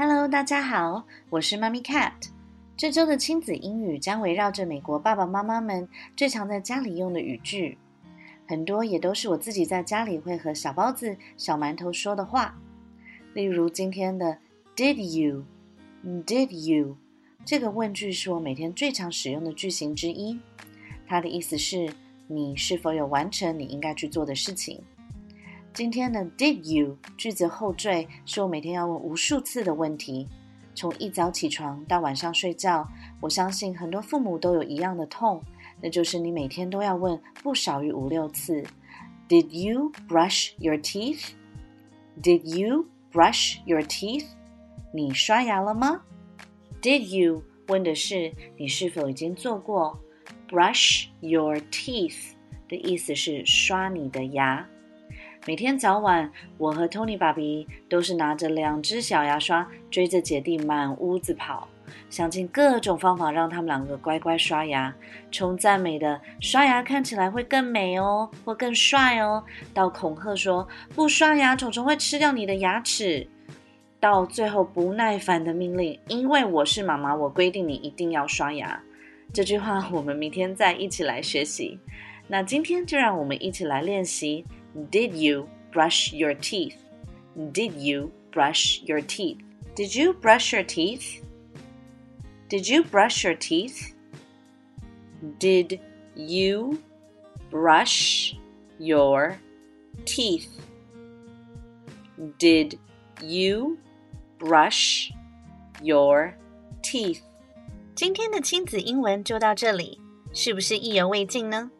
Hello，大家好，我是妈咪 Cat。这周的亲子英语将围绕着美国爸爸妈妈们最常在家里用的语句，很多也都是我自己在家里会和小包子、小馒头说的话。例如今天的 Did you？Did you？这个问句是我每天最常使用的句型之一，它的意思是你是否有完成你应该去做的事情。今天的 Did you 句子后缀是我每天要问无数次的问题，从一早起床到晚上睡觉，我相信很多父母都有一样的痛，那就是你每天都要问不少于五六次：Did you brush your teeth？Did you brush your teeth？你刷牙了吗？Did you 问的是你是否已经做过？Brush your teeth 的意思是刷你的牙。每天早晚，我和 Tony 爸比都是拿着两只小牙刷，追着姐弟满屋子跑，想尽各种方法让他们两个乖乖刷牙。从赞美的刷牙看起来会更美哦，或更帅哦，到恐吓说不刷牙，虫虫会吃掉你的牙齿，到最后不耐烦的命令，因为我是妈妈，我规定你一定要刷牙。这句话我们明天再一起来学习。那今天就让我们一起来练习。Did you brush your teeth? Did you brush your teeth? Did you brush your teeth? Did you brush your teeth? Did you brush your teeth? Did you brush your teeth? 今天的亲子英文就到这里，是不是意犹未尽呢？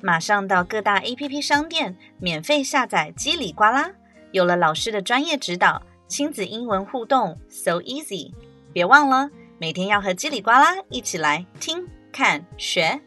马上到各大 APP 商店免费下载叽里呱啦，有了老师的专业指导，亲子英文互动 so easy。别忘了每天要和叽里呱啦一起来听、看、学。